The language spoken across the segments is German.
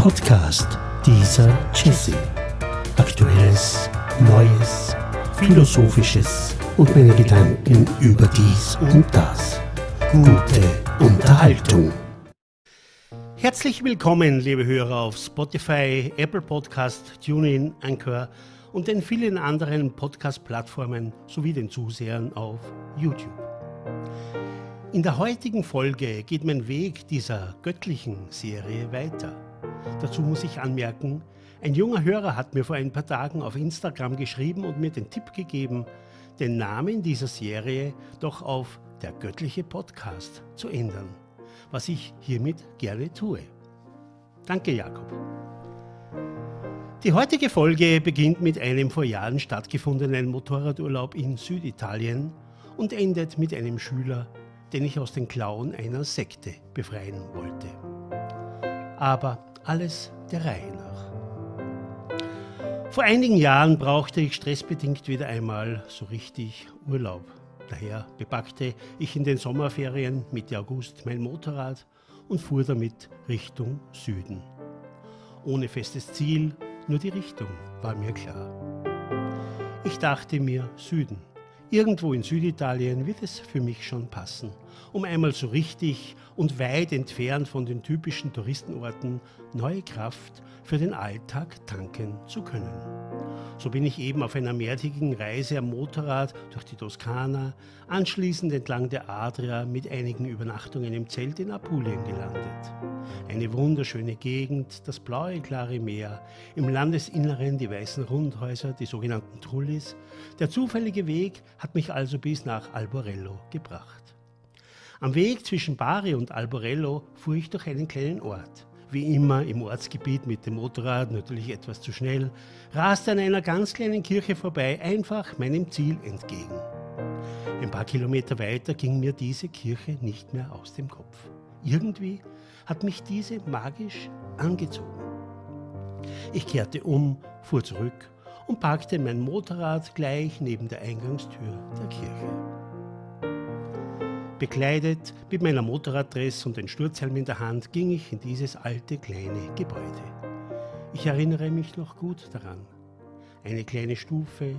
Podcast dieser Jesse. Aktuelles, Neues, Philosophisches und meine Gedanken über dies und das. Gute Unterhaltung. Herzlich willkommen, liebe Hörer auf Spotify, Apple Podcast, TuneIn, Anchor und den vielen anderen Podcast-Plattformen sowie den Zusehern auf YouTube. In der heutigen Folge geht mein Weg dieser göttlichen Serie weiter. Dazu muss ich anmerken, ein junger Hörer hat mir vor ein paar Tagen auf Instagram geschrieben und mir den Tipp gegeben, den Namen dieser Serie doch auf der göttliche Podcast zu ändern, was ich hiermit gerne tue. Danke, Jakob. Die heutige Folge beginnt mit einem vor Jahren stattgefundenen Motorradurlaub in Süditalien und endet mit einem Schüler, den ich aus den Klauen einer Sekte befreien wollte. Aber alles der Reihe nach. Vor einigen Jahren brauchte ich stressbedingt wieder einmal so richtig Urlaub. Daher bepackte ich in den Sommerferien Mitte August mein Motorrad und fuhr damit Richtung Süden. Ohne festes Ziel, nur die Richtung war mir klar. Ich dachte mir Süden. Irgendwo in Süditalien wird es für mich schon passen, um einmal so richtig und weit entfernt von den typischen Touristenorten neue Kraft für den Alltag tanken zu können. So bin ich eben auf einer mehrtägigen Reise am Motorrad durch die Toskana, anschließend entlang der Adria mit einigen Übernachtungen im Zelt in Apulien gelandet. Eine wunderschöne Gegend, das blaue, klare Meer, im Landesinneren die weißen Rundhäuser, die sogenannten Trullis. Der zufällige Weg hat mich also bis nach Alborello gebracht. Am Weg zwischen Bari und Alborello fuhr ich durch einen kleinen Ort wie immer im Ortsgebiet mit dem Motorrad, natürlich etwas zu schnell, raste an einer ganz kleinen Kirche vorbei, einfach meinem Ziel entgegen. Ein paar Kilometer weiter ging mir diese Kirche nicht mehr aus dem Kopf. Irgendwie hat mich diese magisch angezogen. Ich kehrte um, fuhr zurück und parkte mein Motorrad gleich neben der Eingangstür der Kirche. Bekleidet mit meiner Motorraddress und den Sturzhelm in der Hand ging ich in dieses alte kleine Gebäude. Ich erinnere mich noch gut daran. Eine kleine Stufe,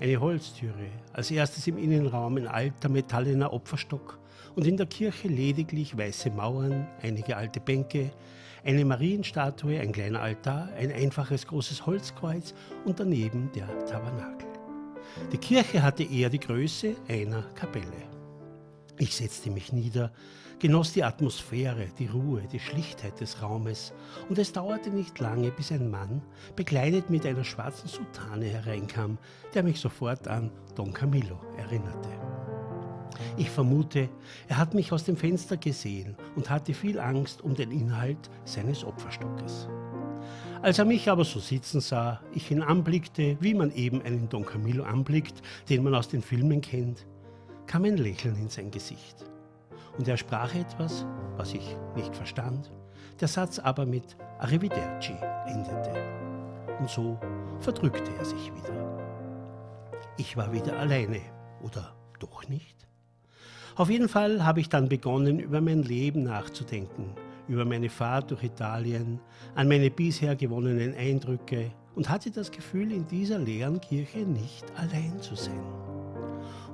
eine Holztüre, als erstes im Innenraum ein alter metallener Opferstock und in der Kirche lediglich weiße Mauern, einige alte Bänke, eine Marienstatue, ein kleiner Altar, ein einfaches großes Holzkreuz und daneben der Tabernakel. Die Kirche hatte eher die Größe einer Kapelle. Ich setzte mich nieder, genoss die Atmosphäre, die Ruhe, die Schlichtheit des Raumes, und es dauerte nicht lange, bis ein Mann, bekleidet mit einer schwarzen Soutane, hereinkam, der mich sofort an Don Camillo erinnerte. Ich vermute, er hat mich aus dem Fenster gesehen und hatte viel Angst um den Inhalt seines Opferstockes. Als er mich aber so sitzen sah, ich ihn anblickte, wie man eben einen Don Camillo anblickt, den man aus den Filmen kennt, kam ein Lächeln in sein Gesicht. Und er sprach etwas, was ich nicht verstand, der Satz aber mit Arrivederci endete. Und so verdrückte er sich wieder. Ich war wieder alleine, oder doch nicht? Auf jeden Fall habe ich dann begonnen, über mein Leben nachzudenken, über meine Fahrt durch Italien, an meine bisher gewonnenen Eindrücke und hatte das Gefühl, in dieser leeren Kirche nicht allein zu sein.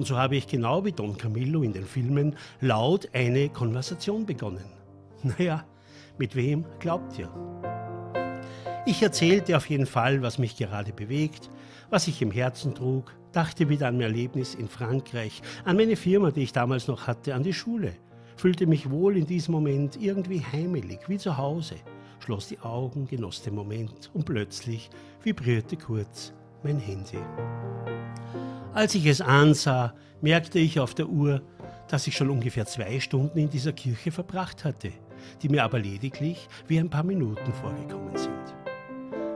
Und so habe ich genau wie Don Camillo in den Filmen laut eine Konversation begonnen. Naja, mit wem glaubt ihr? Ich erzählte auf jeden Fall, was mich gerade bewegt, was ich im Herzen trug, dachte wieder an mein Erlebnis in Frankreich, an meine Firma, die ich damals noch hatte, an die Schule, fühlte mich wohl in diesem Moment irgendwie heimelig, wie zu Hause, schloss die Augen, genoss den Moment und plötzlich vibrierte kurz mein Handy. Als ich es ansah, merkte ich auf der Uhr, dass ich schon ungefähr zwei Stunden in dieser Kirche verbracht hatte, die mir aber lediglich wie ein paar Minuten vorgekommen sind.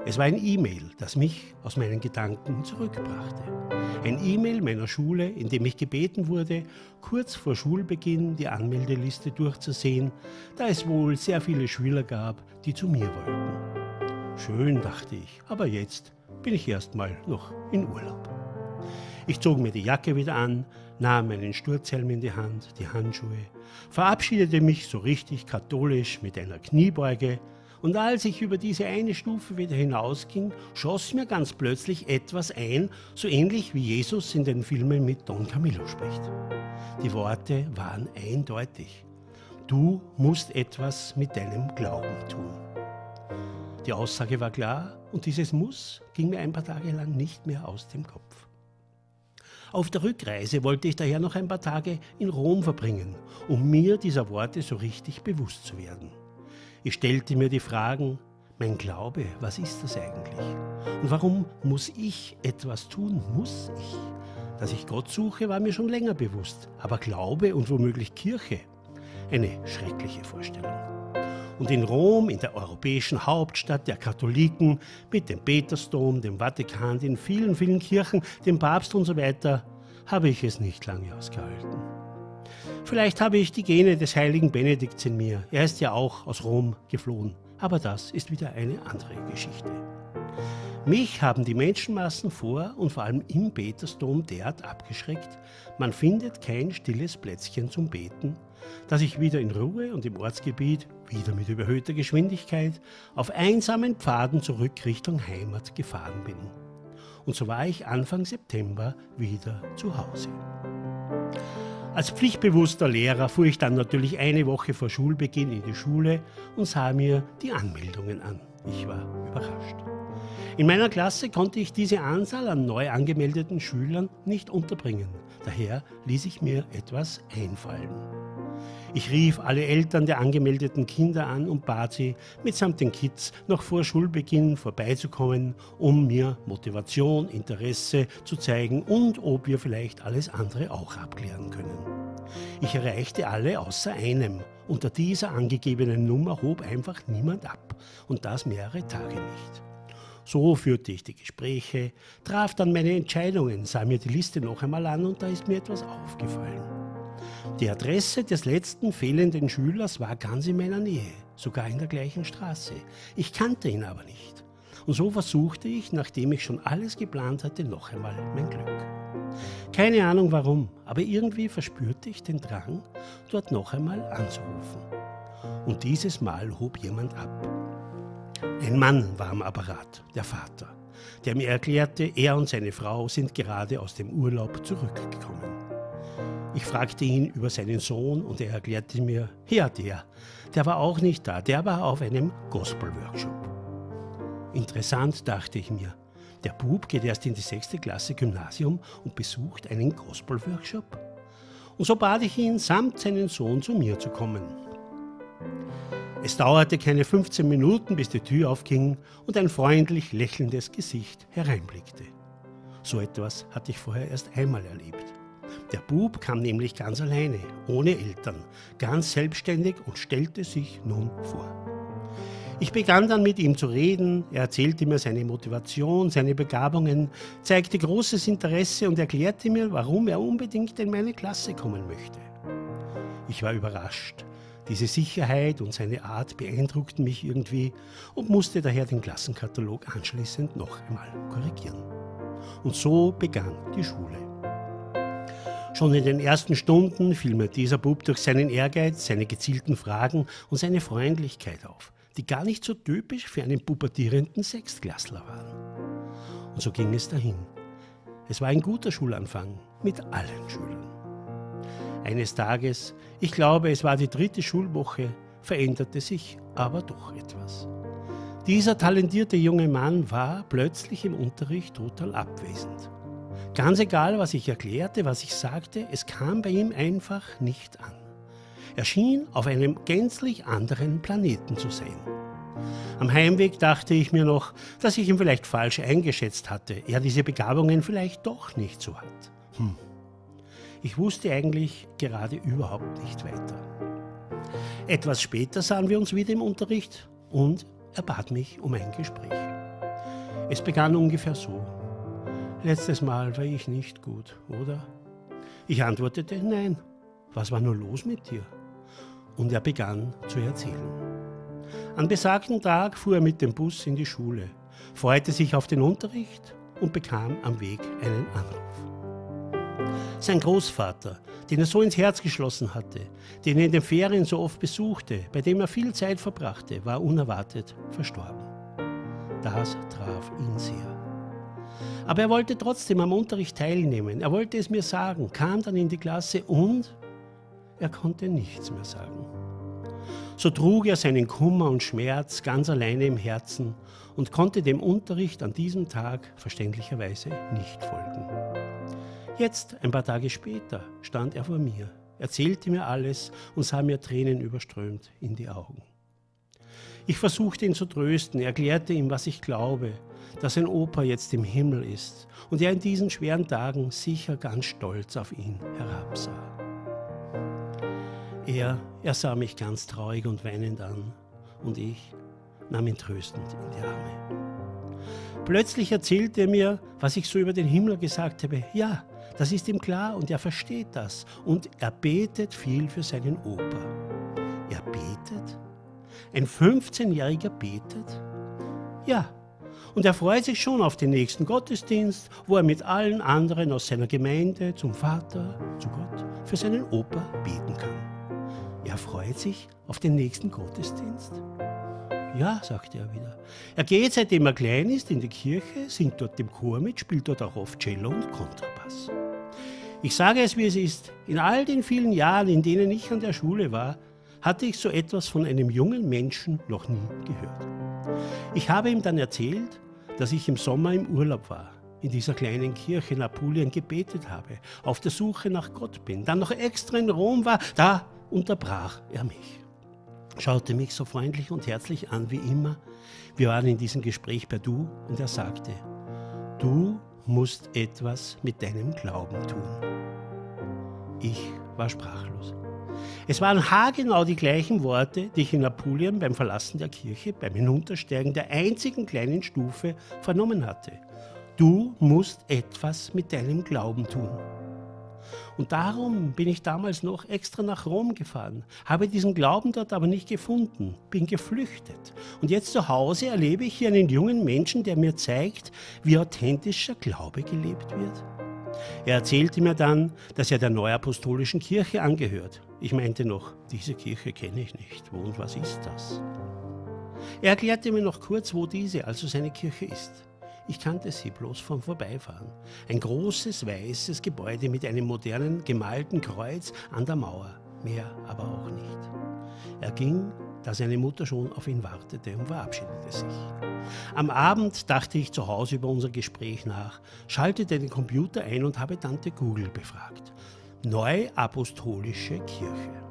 Es war ein E-Mail, das mich aus meinen Gedanken zurückbrachte. Ein E-Mail meiner Schule, in dem ich gebeten wurde, kurz vor Schulbeginn die Anmeldeliste durchzusehen, da es wohl sehr viele Schüler gab, die zu mir wollten. Schön, dachte ich, aber jetzt bin ich erstmal noch in Urlaub. Ich zog mir die Jacke wieder an, nahm meinen Sturzhelm in die Hand, die Handschuhe, verabschiedete mich so richtig katholisch mit einer Kniebeuge Und als ich über diese eine Stufe wieder hinausging, schoss mir ganz plötzlich etwas ein, so ähnlich wie Jesus in den Filmen mit Don Camillo spricht. Die Worte waren eindeutig. Du musst etwas mit deinem Glauben tun. Die Aussage war klar und dieses Muss ging mir ein paar Tage lang nicht mehr aus dem Kopf. Auf der Rückreise wollte ich daher noch ein paar Tage in Rom verbringen, um mir dieser Worte so richtig bewusst zu werden. Ich stellte mir die Fragen, mein Glaube, was ist das eigentlich? Und warum muss ich etwas tun? Muss ich? Dass ich Gott suche, war mir schon länger bewusst. Aber Glaube und womöglich Kirche, eine schreckliche Vorstellung. Und in Rom, in der europäischen Hauptstadt der Katholiken, mit dem Petersdom, dem Vatikan, den vielen, vielen Kirchen, dem Papst und so weiter, habe ich es nicht lange ausgehalten. Vielleicht habe ich die Gene des heiligen Benedikts in mir. Er ist ja auch aus Rom geflohen. Aber das ist wieder eine andere Geschichte. Mich haben die Menschenmassen vor und vor allem im Petersdom derart abgeschreckt, man findet kein stilles Plätzchen zum Beten, dass ich wieder in Ruhe und im Ortsgebiet, wieder mit überhöhter Geschwindigkeit, auf einsamen Pfaden zurück Richtung Heimat gefahren bin. Und so war ich Anfang September wieder zu Hause. Als pflichtbewusster Lehrer fuhr ich dann natürlich eine Woche vor Schulbeginn in die Schule und sah mir die Anmeldungen an. Ich war überrascht. In meiner Klasse konnte ich diese Anzahl an neu angemeldeten Schülern nicht unterbringen. Daher ließ ich mir etwas einfallen. Ich rief alle Eltern der angemeldeten Kinder an und bat sie, mitsamt den Kids noch vor Schulbeginn vorbeizukommen, um mir Motivation, Interesse zu zeigen und ob wir vielleicht alles andere auch abklären können. Ich erreichte alle außer einem. Unter dieser angegebenen Nummer hob einfach niemand ab und das mehrere Tage nicht. So führte ich die Gespräche, traf dann meine Entscheidungen, sah mir die Liste noch einmal an und da ist mir etwas aufgefallen. Die Adresse des letzten fehlenden Schülers war ganz in meiner Nähe, sogar in der gleichen Straße. Ich kannte ihn aber nicht. Und so versuchte ich, nachdem ich schon alles geplant hatte, noch einmal mein Glück. Keine Ahnung warum, aber irgendwie verspürte ich den Drang, dort noch einmal anzurufen. Und dieses Mal hob jemand ab. Ein Mann war am Apparat, der Vater, der mir erklärte, er und seine Frau sind gerade aus dem Urlaub zurückgekommen. Ich fragte ihn über seinen Sohn und er erklärte mir, ja, der, der war auch nicht da, der war auf einem Gospel-Workshop. Interessant, dachte ich mir. Der Bub geht erst in die sechste Klasse Gymnasium und besucht einen Gospel-Workshop. Und so bat ich ihn, samt seinen Sohn zu mir zu kommen. Es dauerte keine 15 Minuten, bis die Tür aufging und ein freundlich lächelndes Gesicht hereinblickte. So etwas hatte ich vorher erst einmal erlebt. Der Bub kam nämlich ganz alleine, ohne Eltern, ganz selbstständig und stellte sich nun vor. Ich begann dann mit ihm zu reden, er erzählte mir seine Motivation, seine Begabungen, zeigte großes Interesse und erklärte mir, warum er unbedingt in meine Klasse kommen möchte. Ich war überrascht. Diese Sicherheit und seine Art beeindruckten mich irgendwie und musste daher den Klassenkatalog anschließend noch einmal korrigieren. Und so begann die Schule. Schon in den ersten Stunden fiel mir dieser Bub durch seinen Ehrgeiz, seine gezielten Fragen und seine Freundlichkeit auf, die gar nicht so typisch für einen pubertierenden Sechstklässler waren. Und so ging es dahin. Es war ein guter Schulanfang mit allen Schülern. Eines Tages, ich glaube es war die dritte Schulwoche, veränderte sich aber doch etwas. Dieser talentierte junge Mann war plötzlich im Unterricht total abwesend. Ganz egal, was ich erklärte, was ich sagte, es kam bei ihm einfach nicht an. Er schien auf einem gänzlich anderen Planeten zu sein. Am Heimweg dachte ich mir noch, dass ich ihn vielleicht falsch eingeschätzt hatte, er diese Begabungen vielleicht doch nicht so hat. Hm. Ich wusste eigentlich gerade überhaupt nicht weiter. Etwas später sahen wir uns wieder im Unterricht und er bat mich um ein Gespräch. Es begann ungefähr so. Letztes Mal war ich nicht gut, oder? Ich antwortete, nein. Was war nur los mit dir? Und er begann zu erzählen. An besagten Tag fuhr er mit dem Bus in die Schule, freute sich auf den Unterricht und bekam am Weg einen Anruf. Sein Großvater, den er so ins Herz geschlossen hatte, den er in den Ferien so oft besuchte, bei dem er viel Zeit verbrachte, war unerwartet verstorben. Das traf ihn sehr. Aber er wollte trotzdem am Unterricht teilnehmen. Er wollte es mir sagen, kam dann in die Klasse und er konnte nichts mehr sagen. So trug er seinen Kummer und Schmerz ganz alleine im Herzen und konnte dem Unterricht an diesem Tag verständlicherweise nicht folgen. Jetzt, ein paar Tage später, stand er vor mir, erzählte mir alles und sah mir Tränen überströmt in die Augen. Ich versuchte ihn zu trösten, erklärte ihm, was ich glaube, dass ein Opa jetzt im Himmel ist und er in diesen schweren Tagen sicher ganz stolz auf ihn herabsah. Er, er sah mich ganz traurig und weinend an und ich nahm ihn tröstend in die Arme. Plötzlich erzählte er mir, was ich so über den Himmel gesagt habe. Ja, das ist ihm klar und er versteht das. Und er betet viel für seinen Opa. Er betet? Ein 15-Jähriger betet? Ja. Und er freut sich schon auf den nächsten Gottesdienst, wo er mit allen anderen aus seiner Gemeinde zum Vater, zu Gott, für seinen Opa beten kann. Er freut sich auf den nächsten Gottesdienst. Ja, sagte er wieder. Er geht, seitdem er klein ist, in die Kirche, singt dort im Chor mit, spielt dort auch oft Cello und Kontrabass. Ich sage es, wie es ist. In all den vielen Jahren, in denen ich an der Schule war, hatte ich so etwas von einem jungen Menschen noch nie gehört. Ich habe ihm dann erzählt, dass ich im Sommer im Urlaub war, in dieser kleinen Kirche in Apulien gebetet habe, auf der Suche nach Gott bin, dann noch extra in Rom war, da unterbrach er mich, schaute mich so freundlich und herzlich an wie immer. Wir waren in diesem Gespräch per Du und er sagte, du musst etwas mit deinem Glauben tun. Ich war sprachlos. Es waren haargenau die gleichen Worte, die ich in Apulien beim Verlassen der Kirche, beim Hinuntersteigen der einzigen kleinen Stufe vernommen hatte. Du musst etwas mit deinem Glauben tun. Und darum bin ich damals noch extra nach Rom gefahren, habe diesen Glauben dort aber nicht gefunden, bin geflüchtet. Und jetzt zu Hause erlebe ich hier einen jungen Menschen, der mir zeigt, wie authentischer Glaube gelebt wird. Er erzählte mir dann, dass er der Neuapostolischen Kirche angehört. Ich meinte noch, diese Kirche kenne ich nicht. Wo und was ist das? Er erklärte mir noch kurz, wo diese, also seine Kirche ist. Ich kannte sie bloß vom Vorbeifahren. Ein großes weißes Gebäude mit einem modernen gemalten Kreuz an der Mauer. Mehr aber auch nicht. Er ging, da seine Mutter schon auf ihn wartete und verabschiedete sich. Am Abend dachte ich zu Hause über unser Gespräch nach, schaltete den Computer ein und habe Tante Google befragt. Neuapostolische Kirche.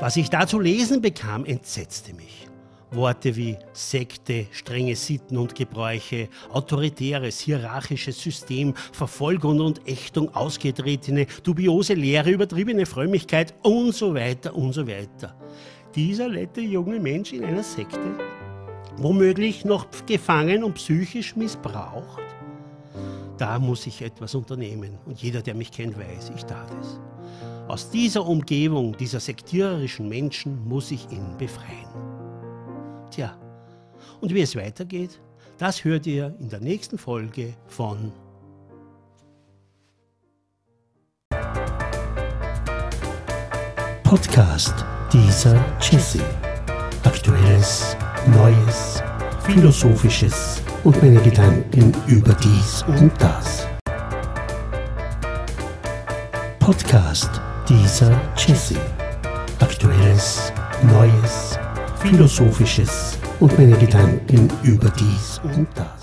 Was ich da zu lesen bekam, entsetzte mich. Worte wie Sekte, strenge Sitten und Gebräuche, autoritäres, hierarchisches System, Verfolgung und Ächtung, ausgetretene, dubiose Lehre, übertriebene Frömmigkeit und so weiter und so weiter. Dieser nette junge Mensch in einer Sekte, womöglich noch gefangen und psychisch missbraucht? Da muss ich etwas unternehmen und jeder, der mich kennt, weiß, ich tat es. Aus dieser Umgebung, dieser sektiererischen Menschen muss ich ihn befreien. Tja, und wie es weitergeht, das hört ihr in der nächsten Folge von Podcast dieser Jesse. Aktuelles, Neues, Philosophisches und meine Gedanken über dies und das. Podcast dieser Jesse. Aktuelles, Neues, Philosophisches und meine Gedanken über dies und das.